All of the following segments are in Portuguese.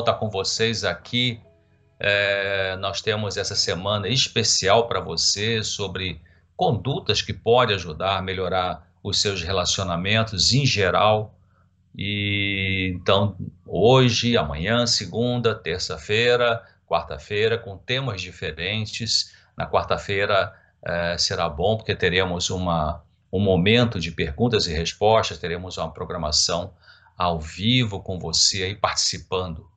estar com vocês aqui. É, nós temos essa semana especial para você sobre condutas que podem ajudar a melhorar os seus relacionamentos em geral. E então, hoje, amanhã, segunda, terça-feira, quarta-feira, com temas diferentes. Na quarta-feira é, será bom porque teremos uma, um momento de perguntas e respostas, teremos uma programação ao vivo com você aí participando.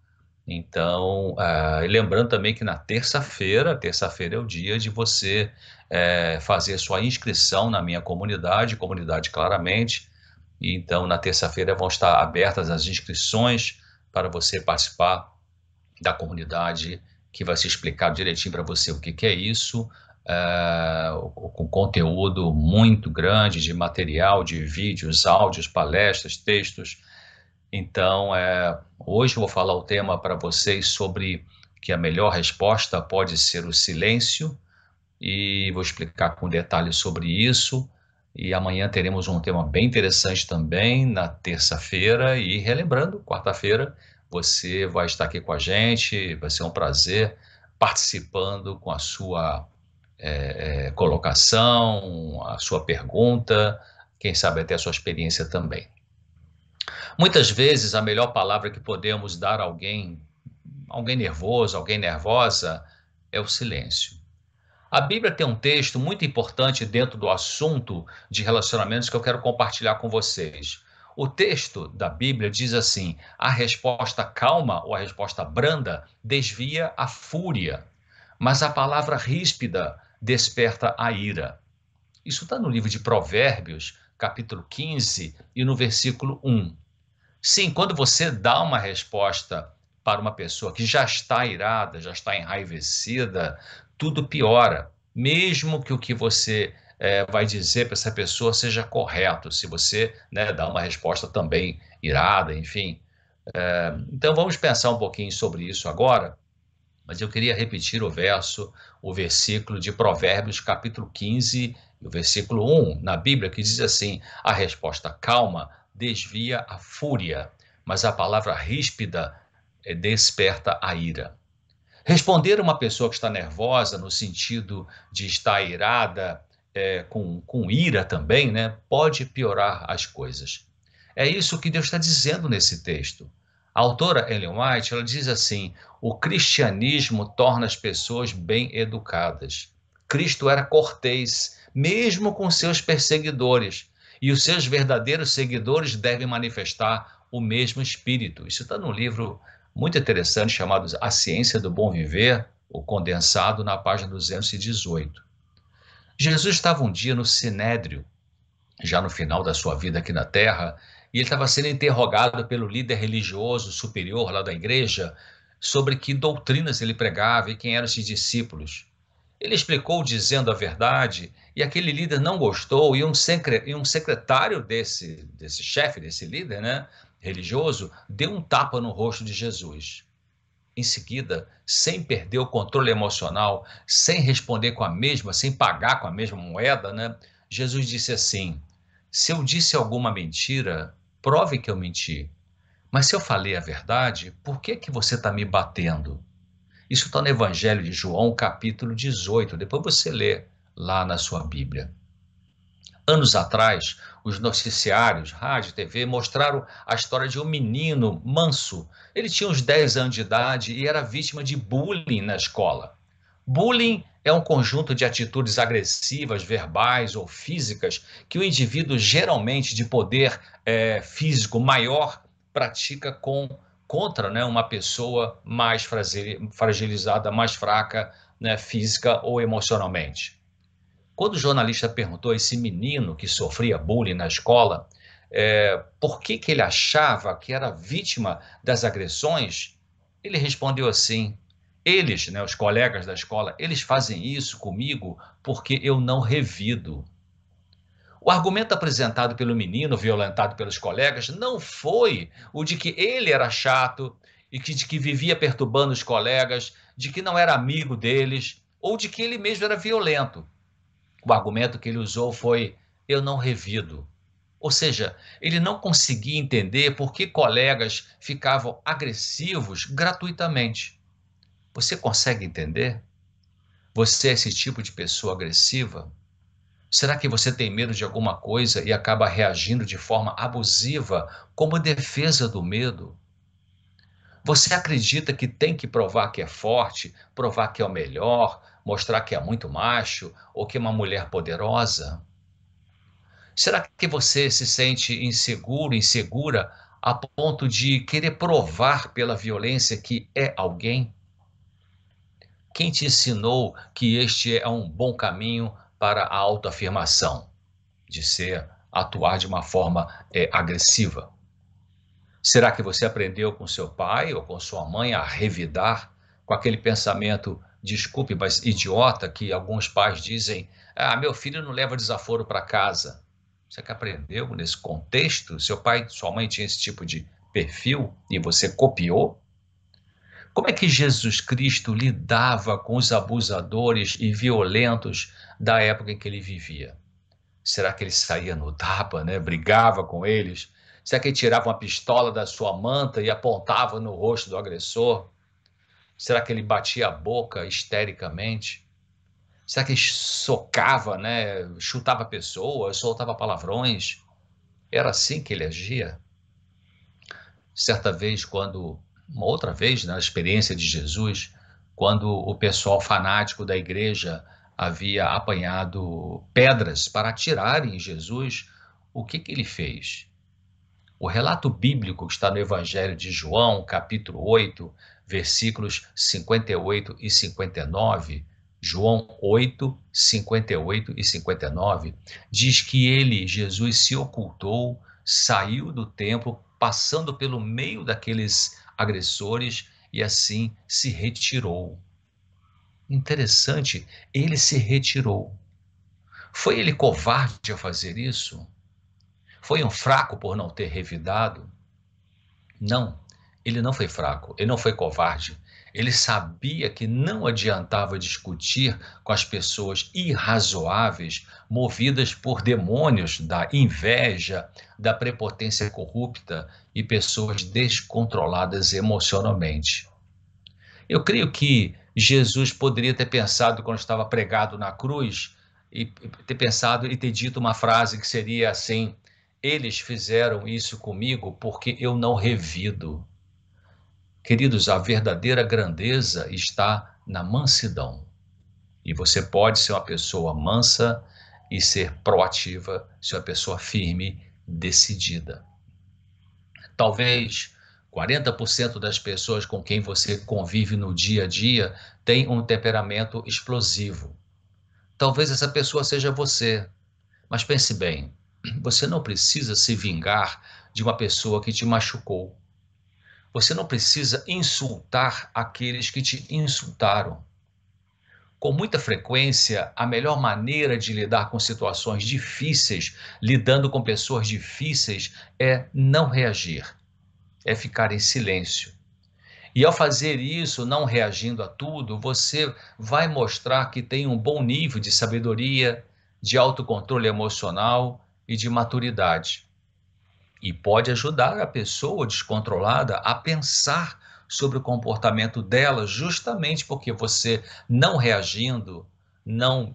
Então, uh, lembrando também que na terça-feira, terça-feira é o dia de você uh, fazer sua inscrição na minha comunidade, comunidade claramente. E, então, na terça-feira vão estar abertas as inscrições para você participar da comunidade, que vai se explicar direitinho para você o que, que é isso, uh, com conteúdo muito grande de material, de vídeos, áudios, palestras, textos então, é, hoje eu vou falar o tema para vocês sobre que a melhor resposta pode ser o silêncio e vou explicar com detalhes sobre isso. E amanhã teremos um tema bem interessante também, na terça-feira. E relembrando, quarta-feira, você vai estar aqui com a gente, vai ser um prazer participando com a sua é, é, colocação, a sua pergunta, quem sabe até a sua experiência também. Muitas vezes a melhor palavra que podemos dar a alguém, alguém nervoso, alguém nervosa, é o silêncio. A Bíblia tem um texto muito importante dentro do assunto de relacionamentos que eu quero compartilhar com vocês. O texto da Bíblia diz assim: a resposta calma ou a resposta branda desvia a fúria, mas a palavra ríspida desperta a ira. Isso está no livro de Provérbios, capítulo 15, e no versículo 1. Sim, quando você dá uma resposta para uma pessoa que já está irada, já está enraivecida, tudo piora. Mesmo que o que você é, vai dizer para essa pessoa seja correto, se você né, dá uma resposta também irada, enfim. É, então vamos pensar um pouquinho sobre isso agora, mas eu queria repetir o verso, o versículo de Provérbios, capítulo 15, o versículo 1, na Bíblia, que diz assim: a resposta calma desvia a fúria, mas a palavra ríspida eh, desperta a ira. Responder uma pessoa que está nervosa, no sentido de estar irada, é, com, com ira também, né, pode piorar as coisas. É isso que Deus está dizendo nesse texto. A autora Ellen White ela diz assim: o cristianismo torna as pessoas bem educadas. Cristo era cortês, mesmo com seus perseguidores, e os seus verdadeiros seguidores devem manifestar o mesmo espírito. Isso está num livro muito interessante chamado A Ciência do Bom Viver, o condensado na página 218. Jesus estava um dia no Sinédrio, já no final da sua vida aqui na Terra, e ele estava sendo interrogado pelo líder religioso superior lá da igreja sobre que doutrinas ele pregava e quem eram esses discípulos. Ele explicou dizendo a verdade e aquele líder não gostou e um, secretário desse, desse chefe, desse líder né, religioso, deu um tapa no rosto de Jesus. Em seguida, sem perder o controle emocional, sem responder com a mesma, sem pagar com a mesma moeda, né, Jesus disse assim: Se eu disse alguma mentira, prove que eu menti. Mas se eu falei a verdade, por que, que você está me batendo? Isso está no Evangelho de João, capítulo 18. Depois você lê lá na sua Bíblia. Anos atrás, os noticiários, rádio, TV mostraram a história de um menino manso. Ele tinha uns 10 anos de idade e era vítima de bullying na escola. Bullying é um conjunto de atitudes agressivas, verbais ou físicas que o indivíduo, geralmente de poder é, físico maior, pratica com contra né, uma pessoa mais fragilizada, mais fraca né, física ou emocionalmente. Quando o jornalista perguntou a esse menino que sofria bullying na escola é, por que, que ele achava que era vítima das agressões, ele respondeu assim: eles, né, os colegas da escola, eles fazem isso comigo porque eu não revido. O argumento apresentado pelo menino violentado pelos colegas não foi o de que ele era chato e que, de que vivia perturbando os colegas, de que não era amigo deles ou de que ele mesmo era violento. O argumento que ele usou foi: eu não revido. Ou seja, ele não conseguia entender por que colegas ficavam agressivos gratuitamente. Você consegue entender? Você é esse tipo de pessoa agressiva? Será que você tem medo de alguma coisa e acaba reagindo de forma abusiva como defesa do medo? Você acredita que tem que provar que é forte, provar que é o melhor, mostrar que é muito macho ou que é uma mulher poderosa? Será que você se sente inseguro, insegura, a ponto de querer provar pela violência que é alguém? Quem te ensinou que este é um bom caminho para a autoafirmação, de ser, atuar de uma forma é, agressiva? Será que você aprendeu com seu pai ou com sua mãe a revidar com aquele pensamento, desculpe, mas idiota, que alguns pais dizem: Ah, meu filho não leva desaforo para casa. Você que aprendeu nesse contexto? Seu pai, sua mãe tinha esse tipo de perfil e você copiou? Como é que Jesus Cristo lidava com os abusadores e violentos da época em que ele vivia? Será que ele saía no tapa, né? brigava com eles? Será que ele tirava uma pistola da sua manta e apontava no rosto do agressor? Será que ele batia a boca histericamente? Será que ele socava, né? chutava pessoas, soltava palavrões? Era assim que ele agia? Certa vez, quando uma outra vez na experiência de Jesus, quando o pessoal fanático da igreja havia apanhado pedras para atirarem em Jesus, o que, que ele fez? O relato bíblico que está no Evangelho de João, capítulo 8, versículos 58 e 59, João 8, 58 e 59, diz que ele, Jesus, se ocultou, saiu do templo, passando pelo meio daqueles agressores e assim se retirou. Interessante, ele se retirou. Foi ele covarde a fazer isso? Foi um fraco por não ter revidado? Não, ele não foi fraco, ele não foi covarde. Ele sabia que não adiantava discutir com as pessoas irrazoáveis, movidas por demônios da inveja, da prepotência corrupta e pessoas descontroladas emocionalmente. Eu creio que Jesus poderia ter pensado quando estava pregado na cruz e ter pensado e ter dito uma frase que seria assim: eles fizeram isso comigo porque eu não revido. Queridos, a verdadeira grandeza está na mansidão. E você pode ser uma pessoa mansa e ser proativa, ser uma pessoa firme, decidida. Talvez 40% das pessoas com quem você convive no dia a dia têm um temperamento explosivo. Talvez essa pessoa seja você. Mas pense bem, você não precisa se vingar de uma pessoa que te machucou. Você não precisa insultar aqueles que te insultaram. Com muita frequência, a melhor maneira de lidar com situações difíceis, lidando com pessoas difíceis, é não reagir, é ficar em silêncio. E ao fazer isso, não reagindo a tudo, você vai mostrar que tem um bom nível de sabedoria, de autocontrole emocional e de maturidade e pode ajudar a pessoa descontrolada a pensar sobre o comportamento dela, justamente porque você não reagindo, não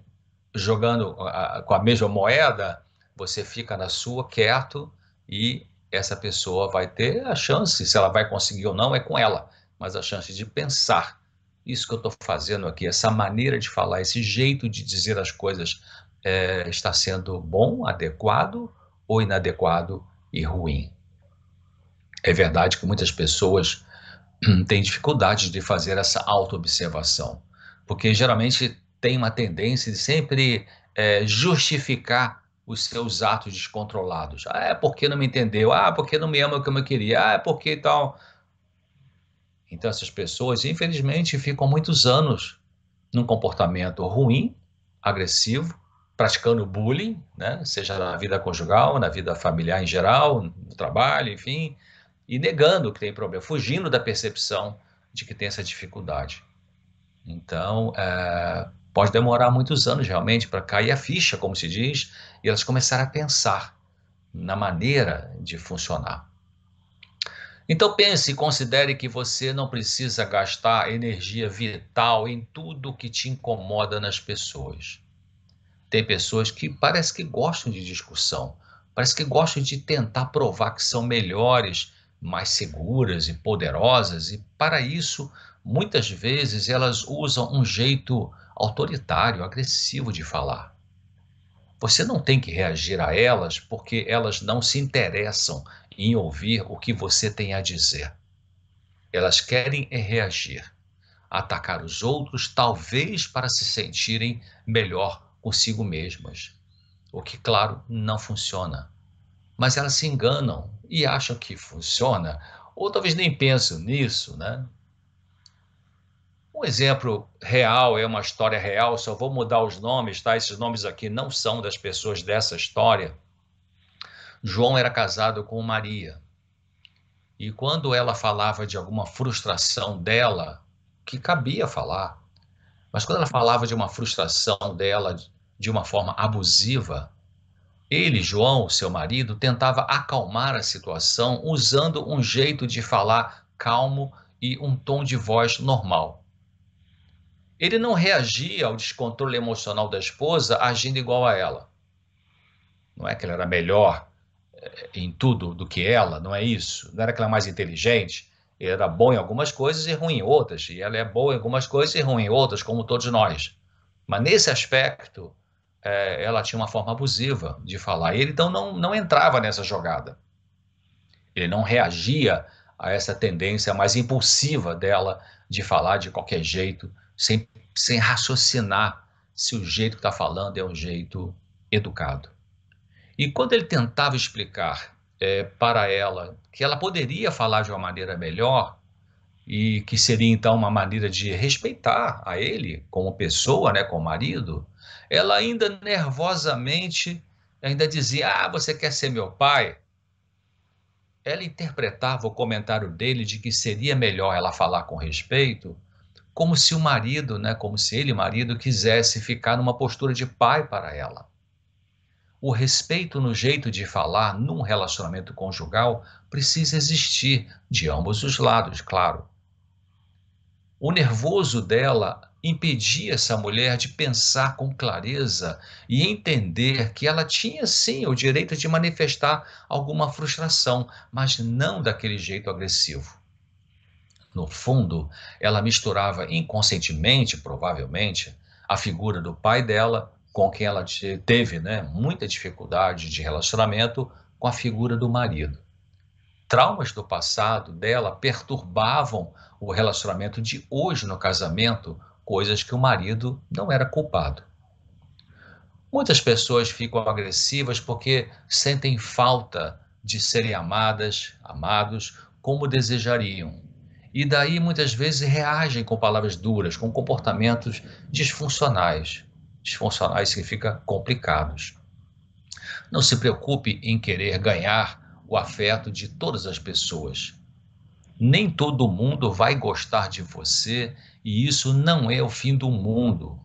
jogando com a mesma moeda, você fica na sua quieto e essa pessoa vai ter a chance, se ela vai conseguir ou não, é com ela, mas a chance de pensar. Isso que eu estou fazendo aqui, essa maneira de falar, esse jeito de dizer as coisas é, está sendo bom, adequado ou inadequado e ruim. É verdade que muitas pessoas têm dificuldade de fazer essa autoobservação, porque geralmente tem uma tendência de sempre é, justificar os seus atos descontrolados. Ah, é porque não me entendeu. Ah, porque não me ama como eu queria. Ah, é porque tal. Então essas pessoas, infelizmente, ficam muitos anos num comportamento ruim, agressivo, praticando bullying, né? seja na vida conjugal, na vida familiar em geral, no trabalho, enfim, e negando que tem problema, fugindo da percepção de que tem essa dificuldade. Então, é, pode demorar muitos anos realmente para cair a ficha, como se diz, e elas começarem a pensar na maneira de funcionar. Então pense e considere que você não precisa gastar energia vital em tudo que te incomoda nas pessoas. Tem pessoas que parece que gostam de discussão, parece que gostam de tentar provar que são melhores, mais seguras e poderosas, e para isso, muitas vezes elas usam um jeito autoritário, agressivo de falar. Você não tem que reagir a elas porque elas não se interessam em ouvir o que você tem a dizer. Elas querem é reagir, atacar os outros, talvez para se sentirem melhor consigo mesmas. O que, claro, não funciona. Mas elas se enganam e acham que funciona, ou talvez nem pensam nisso, né? Um exemplo real é uma história real, só vou mudar os nomes, tá? Esses nomes aqui não são das pessoas dessa história. João era casado com Maria. E quando ela falava de alguma frustração dela, que cabia falar, mas quando ela falava de uma frustração dela de uma forma abusiva, ele, João, seu marido, tentava acalmar a situação usando um jeito de falar calmo e um tom de voz normal. Ele não reagia ao descontrole emocional da esposa agindo igual a ela. Não é que ele era melhor eh, em tudo do que ela, não é isso. Não era que ela mais inteligente. Era bom em algumas coisas e ruim em outras. E ela é boa em algumas coisas e ruim em outras, como todos nós. Mas nesse aspecto, é, ela tinha uma forma abusiva de falar. E ele então não, não entrava nessa jogada. Ele não reagia a essa tendência mais impulsiva dela de falar de qualquer jeito, sem, sem raciocinar se o jeito que está falando é um jeito educado. E quando ele tentava explicar é, para ela que ela poderia falar de uma maneira melhor e que seria então uma maneira de respeitar a ele como pessoa, né, como marido, ela ainda nervosamente ainda dizia: "Ah, você quer ser meu pai?" Ela interpretava o comentário dele de que seria melhor ela falar com respeito como se o marido, né, como se ele, marido, quisesse ficar numa postura de pai para ela. O respeito no jeito de falar num relacionamento conjugal precisa existir de ambos os lados, claro. O nervoso dela impedia essa mulher de pensar com clareza e entender que ela tinha sim o direito de manifestar alguma frustração, mas não daquele jeito agressivo. No fundo, ela misturava inconscientemente, provavelmente, a figura do pai dela, com quem ela teve né, muita dificuldade de relacionamento, com a figura do marido. Traumas do passado dela perturbavam o relacionamento de hoje no casamento, coisas que o marido não era culpado. Muitas pessoas ficam agressivas porque sentem falta de serem amadas, amados como desejariam, e daí muitas vezes reagem com palavras duras, com comportamentos disfuncionais. Disfuncionais significa complicados. Não se preocupe em querer ganhar o afeto de todas as pessoas. Nem todo mundo vai gostar de você e isso não é o fim do mundo.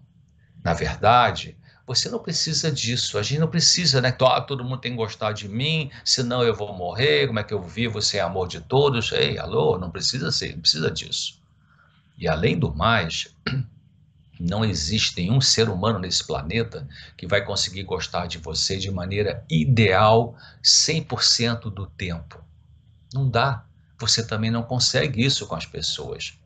Na verdade, você não precisa disso. A gente não precisa, né? Ah, todo mundo tem que gostar de mim, senão eu vou morrer. Como é que eu vivo sem amor de todos? Ei, alô, não precisa ser, não precisa disso. E além do mais, não existe nenhum ser humano nesse planeta que vai conseguir gostar de você de maneira ideal 100% do tempo. Não dá. Você também não consegue isso com as pessoas.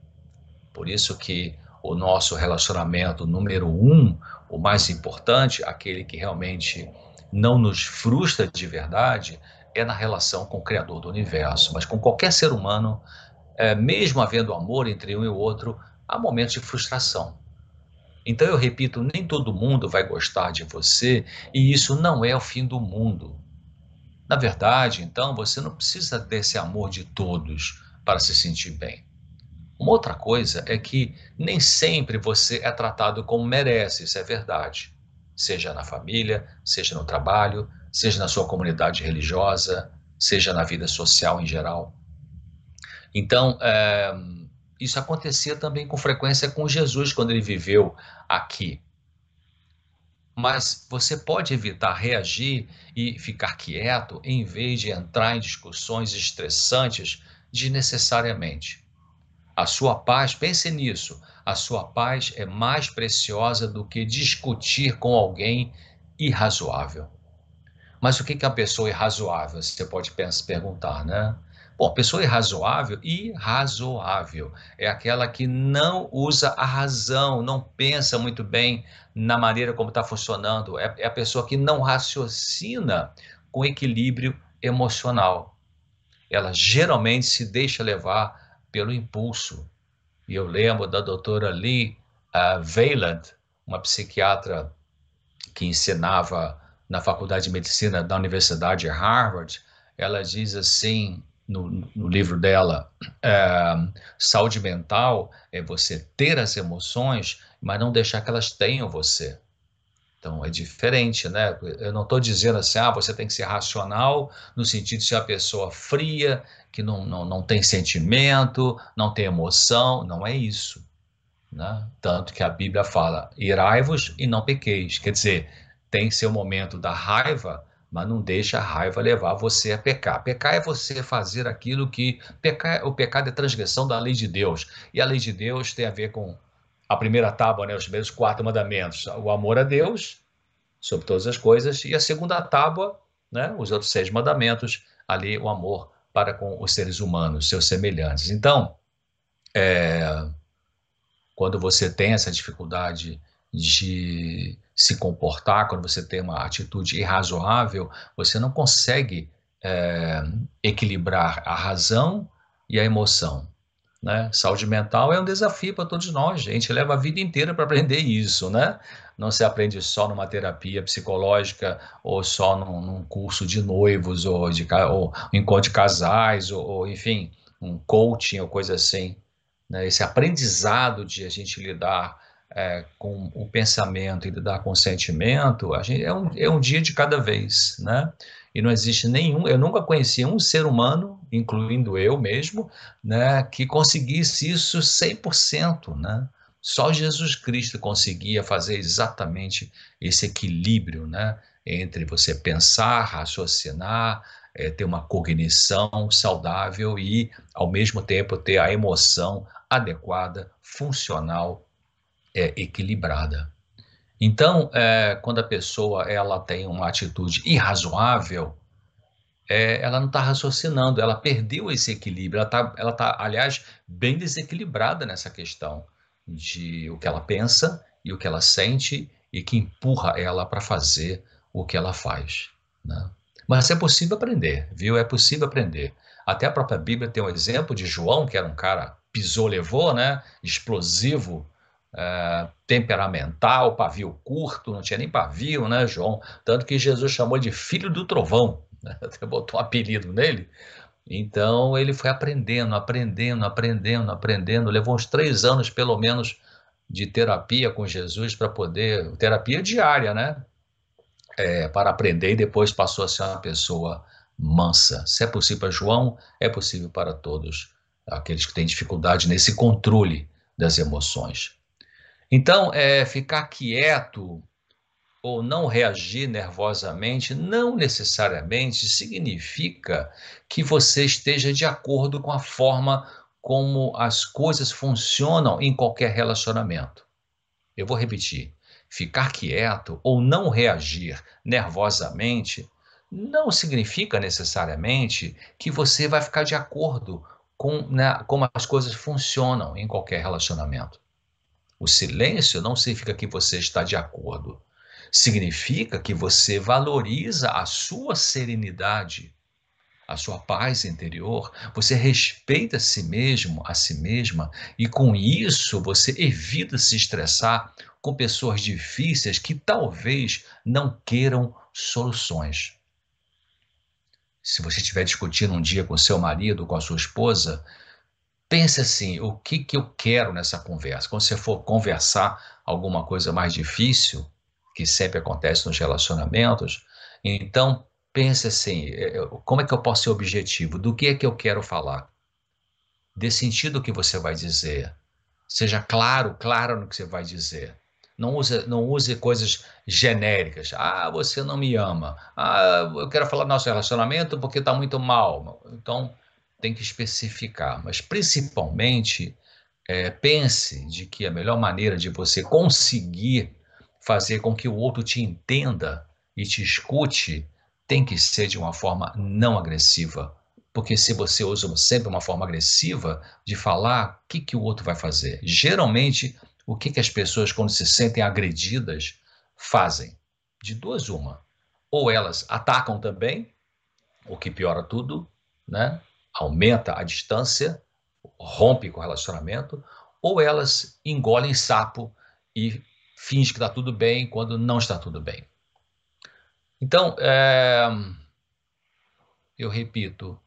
Por isso que o nosso relacionamento número um, o mais importante, aquele que realmente não nos frustra de verdade, é na relação com o Criador do universo. Mas com qualquer ser humano, é, mesmo havendo amor entre um e o outro, há momentos de frustração. Então eu repito, nem todo mundo vai gostar de você e isso não é o fim do mundo. Na verdade, então, você não precisa desse amor de todos para se sentir bem. Uma outra coisa é que nem sempre você é tratado como merece, isso é verdade. Seja na família, seja no trabalho, seja na sua comunidade religiosa, seja na vida social em geral. Então, é, isso acontecia também com frequência com Jesus quando ele viveu aqui. mas você pode evitar reagir e ficar quieto em vez de entrar em discussões estressantes desnecessariamente. A sua paz, pense nisso, a sua paz é mais preciosa do que discutir com alguém irrazoável. Mas o que é a pessoa irrazoável? Você pode perguntar, né? Bom, pessoa irrazoável, irrazoável, é aquela que não usa a razão, não pensa muito bem na maneira como está funcionando, é, é a pessoa que não raciocina com equilíbrio emocional. Ela geralmente se deixa levar pelo impulso. E eu lembro da doutora Lee uh, uma psiquiatra que ensinava na Faculdade de Medicina da Universidade de Harvard, ela diz assim: no, no livro dela, é, saúde mental é você ter as emoções, mas não deixar que elas tenham você. Então é diferente, né? Eu não estou dizendo assim, ah, você tem que ser racional, no sentido de ser uma pessoa fria, que não, não, não tem sentimento, não tem emoção. Não é isso. Né? Tanto que a Bíblia fala, irai-vos e não pequeis. Quer dizer, tem seu momento da raiva, mas não deixa a raiva levar você a pecar. Pecar é você fazer aquilo que. Pecar, o pecado é transgressão da lei de Deus. E a lei de Deus tem a ver com a primeira tábua, né, os primeiros quatro mandamentos: o amor a Deus sobre todas as coisas, e a segunda tábua, né, os outros seis mandamentos, ali o amor para com os seres humanos, seus semelhantes. Então, é, quando você tem essa dificuldade de se comportar, quando você tem uma atitude irrazoável, você não consegue é, equilibrar a razão e a emoção. Né? Saúde mental é um desafio para todos nós. A gente leva a vida inteira para aprender isso, né? Não se aprende só numa terapia psicológica ou só num, num curso de noivos ou de ou encontro de casais ou, ou, enfim um coaching ou coisa assim. Né? Esse aprendizado de a gente lidar é, com o pensamento e lidar com o sentimento, a gente, é, um, é um dia de cada vez, né? E não existe nenhum, eu nunca conheci um ser humano, incluindo eu mesmo, né, que conseguisse isso 100%, né? Só Jesus Cristo conseguia fazer exatamente esse equilíbrio, né, entre você pensar, raciocinar, é, ter uma cognição saudável e, ao mesmo tempo, ter a emoção adequada, funcional é, equilibrada. Então, é, quando a pessoa ela tem uma atitude irrazoável, é, ela não está raciocinando, ela perdeu esse equilíbrio, ela está, ela tá, aliás, bem desequilibrada nessa questão de o que ela pensa e o que ela sente e que empurra ela para fazer o que ela faz. Né? Mas é possível aprender, viu? É possível aprender. Até a própria Bíblia tem um exemplo de João, que era um cara pisou, levou, né? Explosivo, é, temperamental, pavio curto, não tinha nem pavio, né, João? Tanto que Jesus chamou de filho do trovão, né? até botou um apelido nele. Então ele foi aprendendo, aprendendo, aprendendo, aprendendo. Levou uns três anos, pelo menos, de terapia com Jesus para poder. Terapia diária, né? É, para aprender e depois passou a ser uma pessoa mansa. Se é possível para João, é possível para todos aqueles que têm dificuldade nesse controle das emoções. Então, é, ficar quieto ou não reagir nervosamente não necessariamente significa que você esteja de acordo com a forma como as coisas funcionam em qualquer relacionamento. Eu vou repetir: ficar quieto ou não reagir nervosamente não significa necessariamente que você vai ficar de acordo com né, como as coisas funcionam em qualquer relacionamento. O silêncio não significa que você está de acordo. Significa que você valoriza a sua serenidade, a sua paz interior, você respeita a si mesmo, a si mesma, e com isso você evita se estressar com pessoas difíceis que talvez não queiram soluções. Se você estiver discutindo um dia com seu marido, com a sua esposa, pense assim: o que, que eu quero nessa conversa? Quando você for conversar alguma coisa mais difícil, que sempre acontece nos relacionamentos, então pense assim: é, é, como é que eu posso ser objetivo? Do que é que eu quero falar? Dê sentido o que você vai dizer. Seja claro, claro no que você vai dizer. Não use, não use coisas genéricas. Ah, você não me ama. Ah, eu quero falar do nosso relacionamento porque está muito mal. Então, tem que especificar. Mas, principalmente, é, pense de que a melhor maneira de você conseguir fazer com que o outro te entenda e te escute tem que ser de uma forma não agressiva. Porque se você usa sempre uma forma agressiva de falar, o que, que o outro vai fazer? Geralmente, o que, que as pessoas, quando se sentem agredidas, fazem? De duas, uma. Ou elas atacam também, o que piora tudo, né? Aumenta a distância, rompe com o relacionamento, ou elas engolem sapo e fingem que está tudo bem quando não está tudo bem. Então, é, eu repito,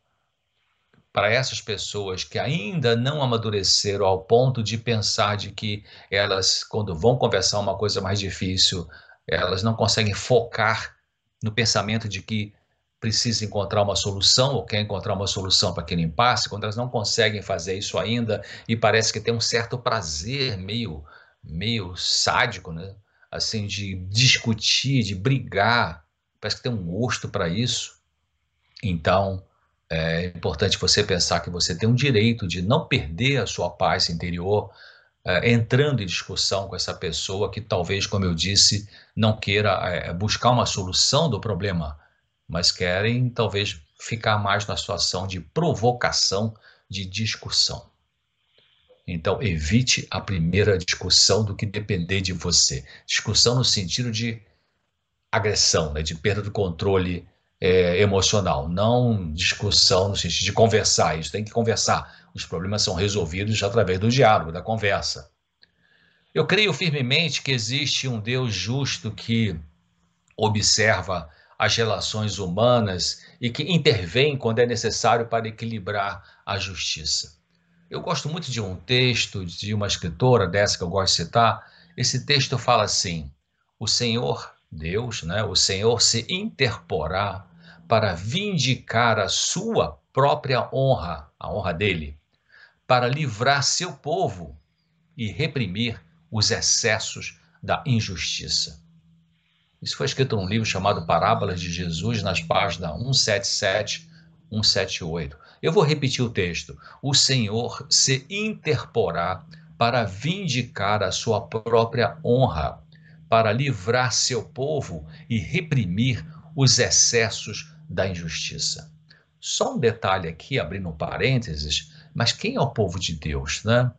para essas pessoas que ainda não amadureceram ao ponto de pensar de que elas, quando vão conversar uma coisa mais difícil, elas não conseguem focar no pensamento de que precisa encontrar uma solução ou quer encontrar uma solução para aquele impasse, quando elas não conseguem fazer isso ainda e parece que tem um certo prazer meio, meio sádico, né? assim, de discutir, de brigar, parece que tem um gosto para isso. Então, é importante você pensar que você tem um direito de não perder a sua paz interior, é, entrando em discussão com essa pessoa que talvez, como eu disse, não queira é, buscar uma solução do problema mas querem talvez ficar mais na situação de provocação, de discussão. Então, evite a primeira discussão do que depender de você. Discussão no sentido de agressão, né, de perda do controle é, emocional, não discussão no sentido de conversar. Isso tem que conversar. Os problemas são resolvidos através do diálogo, da conversa. Eu creio firmemente que existe um Deus justo que observa as relações humanas e que intervém quando é necessário para equilibrar a justiça. Eu gosto muito de um texto de uma escritora dessa que eu gosto de citar. Esse texto fala assim: O Senhor, Deus, né, o Senhor se interporá para vindicar a sua própria honra, a honra dele, para livrar seu povo e reprimir os excessos da injustiça. Isso foi escrito num livro chamado Parábolas de Jesus, nas páginas 177, 178. Eu vou repetir o texto. O Senhor se interporá para vindicar a sua própria honra, para livrar seu povo e reprimir os excessos da injustiça. Só um detalhe aqui, abrindo um parênteses, mas quem é o povo de Deus, né?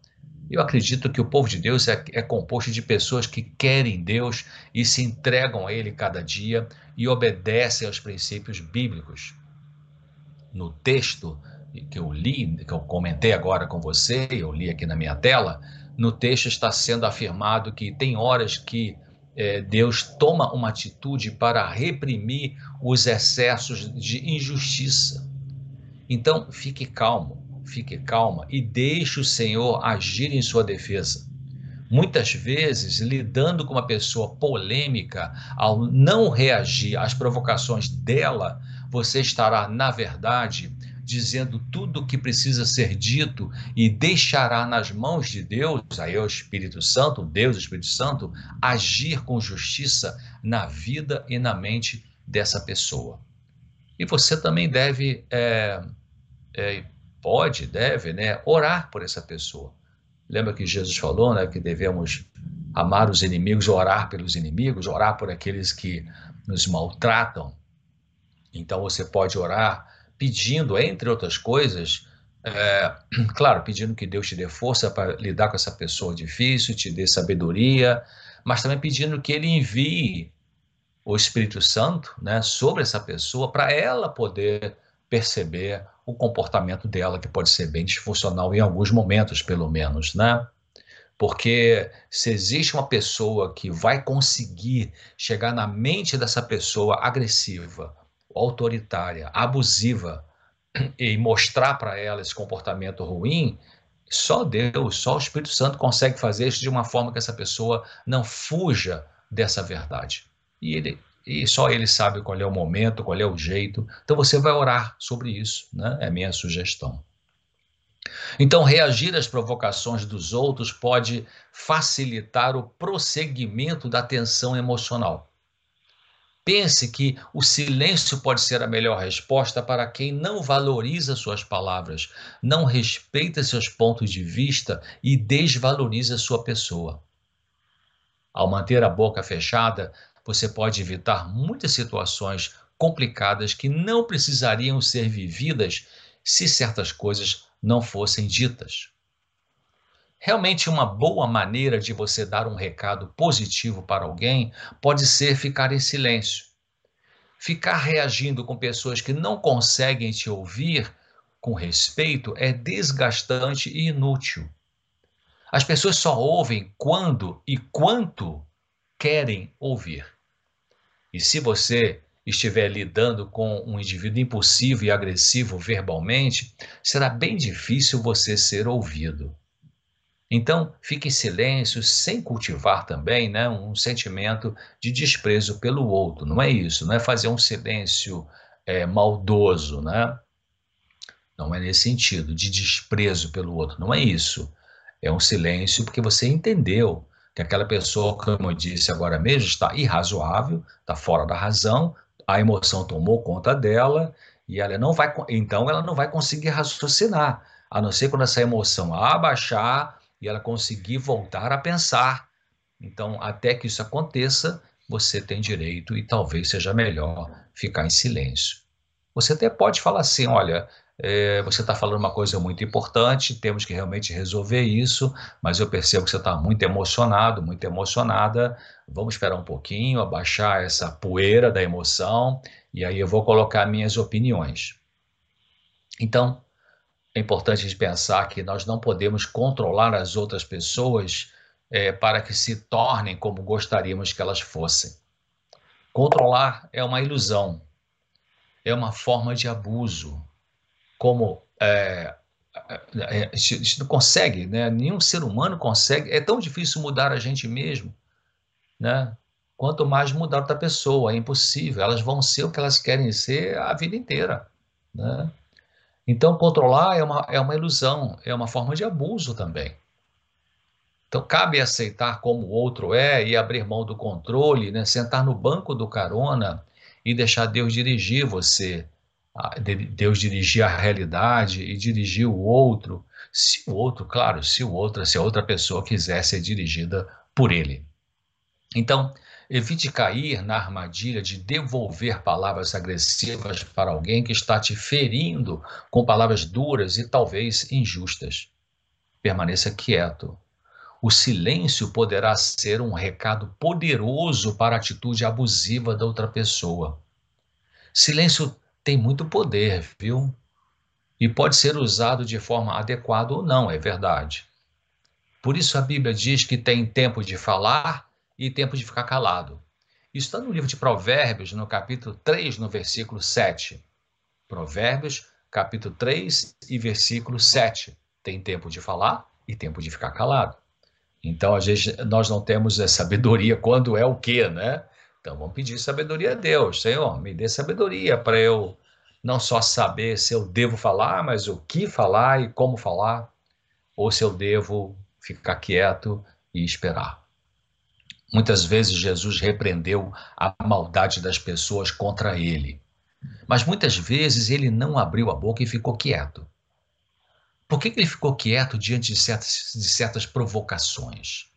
Eu acredito que o povo de Deus é, é, composto de pessoas que querem Deus e se entregam a Ele cada dia e obedecem aos princípios bíblicos. No texto que eu li, que eu comentei agora com você, eu li aqui na minha tela, no texto está sendo afirmado que tem horas que é, Deus toma uma atitude para reprimir os excessos de injustiça. Então, fique calmo fique calma e deixe o Senhor agir em sua defesa. Muitas vezes, lidando com uma pessoa polêmica, ao não reagir às provocações dela, você estará, na verdade, dizendo tudo o que precisa ser dito e deixará nas mãos de Deus, aí é o Espírito Santo, Deus, o Espírito Santo, agir com justiça na vida e na mente dessa pessoa. E você também deve é, é, pode, deve, né, orar por essa pessoa. Lembra que Jesus falou, né, que devemos amar os inimigos, orar pelos inimigos, orar por aqueles que nos maltratam. Então você pode orar pedindo, entre outras coisas, é, claro, pedindo que Deus te dê força para lidar com essa pessoa difícil, te dê sabedoria, mas também pedindo que Ele envie o Espírito Santo né, sobre essa pessoa para ela poder perceber o comportamento dela, que pode ser bem disfuncional em alguns momentos, pelo menos, né? Porque se existe uma pessoa que vai conseguir chegar na mente dessa pessoa agressiva, autoritária, abusiva e mostrar para ela esse comportamento ruim, só Deus, só o Espírito Santo consegue fazer isso de uma forma que essa pessoa não fuja dessa verdade. E ele e só ele sabe qual é o momento, qual é o jeito. Então você vai orar sobre isso, né? É minha sugestão. Então, reagir às provocações dos outros pode facilitar o prosseguimento da tensão emocional. Pense que o silêncio pode ser a melhor resposta para quem não valoriza suas palavras, não respeita seus pontos de vista e desvaloriza sua pessoa. Ao manter a boca fechada, você pode evitar muitas situações complicadas que não precisariam ser vividas se certas coisas não fossem ditas. Realmente, uma boa maneira de você dar um recado positivo para alguém pode ser ficar em silêncio. Ficar reagindo com pessoas que não conseguem te ouvir com respeito é desgastante e inútil. As pessoas só ouvem quando e quanto querem ouvir. E se você estiver lidando com um indivíduo impulsivo e agressivo verbalmente, será bem difícil você ser ouvido. Então, fique em silêncio, sem cultivar também né, um sentimento de desprezo pelo outro. Não é isso, não é fazer um silêncio é, maldoso, né? Não é nesse sentido, de desprezo pelo outro. Não é isso. É um silêncio porque você entendeu que aquela pessoa, como eu disse agora mesmo, está irrazoável, está fora da razão, a emoção tomou conta dela e ela não vai, então ela não vai conseguir raciocinar, a não ser quando essa emoção abaixar e ela conseguir voltar a pensar. Então, até que isso aconteça, você tem direito e talvez seja melhor ficar em silêncio. Você até pode falar assim: olha, é, você está falando uma coisa muito importante, temos que realmente resolver isso, mas eu percebo que você está muito emocionado, muito emocionada. Vamos esperar um pouquinho, abaixar essa poeira da emoção e aí eu vou colocar minhas opiniões. Então, é importante pensar que nós não podemos controlar as outras pessoas é, para que se tornem como gostaríamos que elas fossem. Controlar é uma ilusão, é uma forma de abuso. Como é, é, a gente não consegue, né? nenhum ser humano consegue, é tão difícil mudar a gente mesmo, né? quanto mais mudar outra pessoa, é impossível, elas vão ser o que elas querem ser a vida inteira. Né? Então, controlar é uma, é uma ilusão, é uma forma de abuso também. Então, cabe aceitar como o outro é e abrir mão do controle, né? sentar no banco do carona e deixar Deus dirigir você, Deus dirigir a realidade e dirigir o outro, se o outro, claro, se o outro, se a outra pessoa quiser ser dirigida por ele. Então, Evite cair na armadilha de devolver palavras agressivas para alguém que está te ferindo com palavras duras e talvez injustas. Permaneça quieto. O silêncio poderá ser um recado poderoso para a atitude abusiva da outra pessoa. Silêncio tem muito poder, viu? E pode ser usado de forma adequada ou não, é verdade. Por isso a Bíblia diz que tem tempo de falar e tempo de ficar calado. Isso está no livro de Provérbios, no capítulo 3, no versículo 7. Provérbios, capítulo 3 e versículo 7. Tem tempo de falar e tempo de ficar calado. Então, às vezes, nós não temos a sabedoria quando é o quê, né? Então, vamos pedir sabedoria a Deus. Senhor, me dê sabedoria para eu não só saber se eu devo falar, mas o que falar e como falar, ou se eu devo ficar quieto e esperar. Muitas vezes Jesus repreendeu a maldade das pessoas contra ele. Mas muitas vezes ele não abriu a boca e ficou quieto. Por que ele ficou quieto diante de certas, de certas provocações?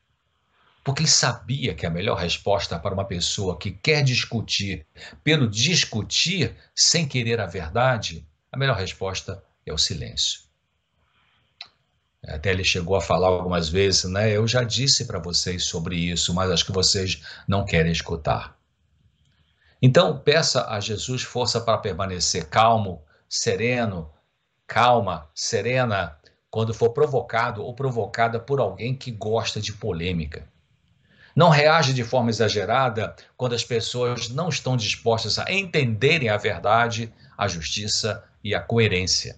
Porque ele sabia que a melhor resposta para uma pessoa que quer discutir, pelo discutir sem querer a verdade, a melhor resposta é o silêncio. Até ele chegou a falar algumas vezes, né? Eu já disse para vocês sobre isso, mas acho que vocês não querem escutar. Então, peça a Jesus força para permanecer calmo, sereno, calma, serena, quando for provocado ou provocada por alguém que gosta de polêmica. Não reage de forma exagerada quando as pessoas não estão dispostas a entenderem a verdade, a justiça e a coerência.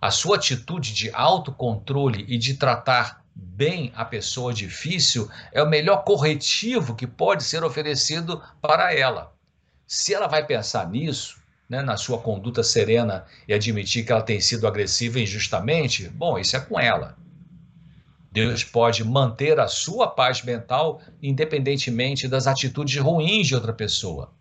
A sua atitude de autocontrole e de tratar bem a pessoa difícil é o melhor corretivo que pode ser oferecido para ela. Se ela vai pensar nisso, né, na sua conduta serena e admitir que ela tem sido agressiva injustamente, bom, isso é com ela. Deus pode manter a sua paz mental independentemente das atitudes ruins de outra pessoa.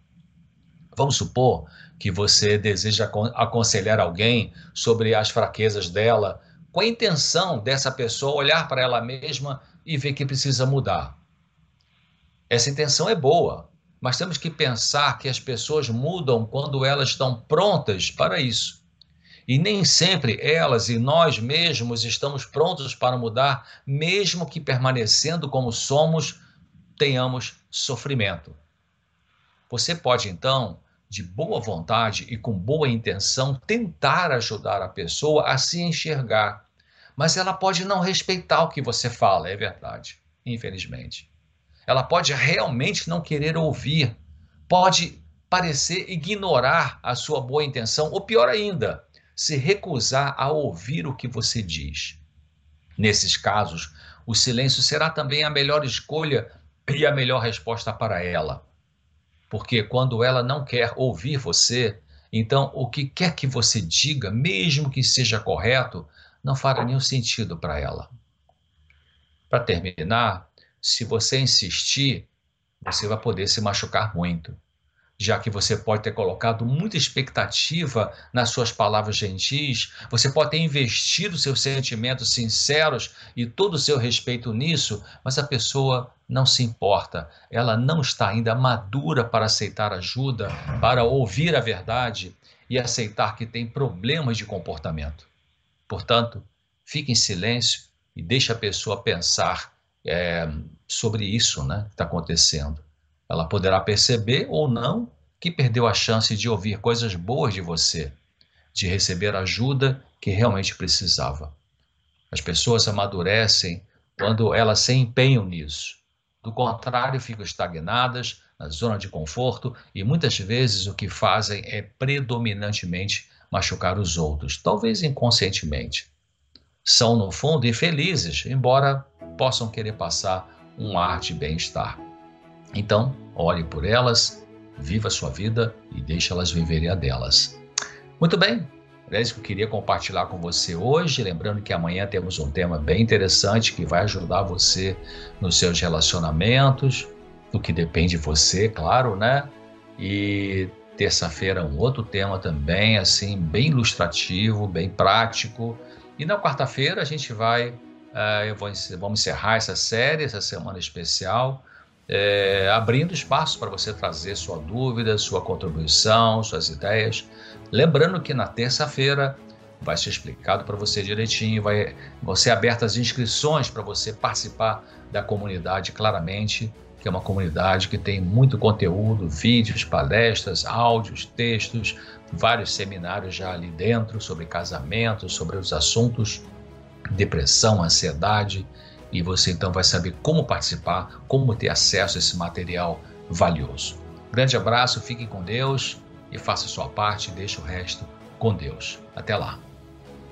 Vamos supor que você deseja aconselhar alguém sobre as fraquezas dela, com a intenção dessa pessoa olhar para ela mesma e ver que precisa mudar. Essa intenção é boa, mas temos que pensar que as pessoas mudam quando elas estão prontas para isso. E nem sempre elas e nós mesmos estamos prontos para mudar, mesmo que permanecendo como somos, tenhamos sofrimento. Você pode então, de boa vontade e com boa intenção, tentar ajudar a pessoa a se enxergar, mas ela pode não respeitar o que você fala, é verdade, infelizmente. Ela pode realmente não querer ouvir, pode parecer ignorar a sua boa intenção, ou pior ainda, se recusar a ouvir o que você diz. Nesses casos, o silêncio será também a melhor escolha e a melhor resposta para ela. Porque quando ela não quer ouvir você, então o que quer que você diga, mesmo que seja correto, não fará nenhum sentido para ela. Para terminar, se você insistir, você vai poder se machucar muito, já que você pode ter colocado muita expectativa nas suas palavras gentis, você pode ter investido seus sentimentos sinceros e todo o seu respeito nisso, mas a pessoa não se importa, ela não está ainda madura para aceitar ajuda, para ouvir a verdade e aceitar que tem problemas de comportamento. Portanto, fique em silêncio e deixe a pessoa pensar é, sobre isso né, que está acontecendo. Ela poderá perceber ou não que perdeu a chance de ouvir coisas boas de você, de receber ajuda que realmente precisava. As pessoas amadurecem quando elas se empenham nisso. Do contrário, ficam estagnadas na zona de conforto e muitas vezes o que fazem é predominantemente machucar os outros, talvez inconscientemente. São, no fundo, infelizes, embora possam querer passar um ar de bem-estar. Então, ore por elas, viva a sua vida e deixe elas viverem a delas. Muito bem, é isso que eu queria compartilhar com você hoje. Lembrando que amanhã temos um tema bem interessante que vai ajudar você nos seus relacionamentos, no que depende de você, claro, né? E terça-feira um outro tema também, assim, bem ilustrativo, bem prático. E na quarta-feira a gente vai Uh, eu vou, vamos encerrar essa série, essa semana especial, é, abrindo espaço para você trazer sua dúvida, sua contribuição, suas ideias. Lembrando que na terça-feira vai ser explicado para você direitinho, vai, vão ser abertas as inscrições para você participar da comunidade claramente, que é uma comunidade que tem muito conteúdo, vídeos, palestras, áudios, textos, vários seminários já ali dentro sobre casamento, sobre os assuntos depressão, ansiedade, e você então vai saber como participar, como ter acesso a esse material valioso. Grande abraço, fiquem com Deus e faça sua parte, deixe o resto com Deus. Até lá.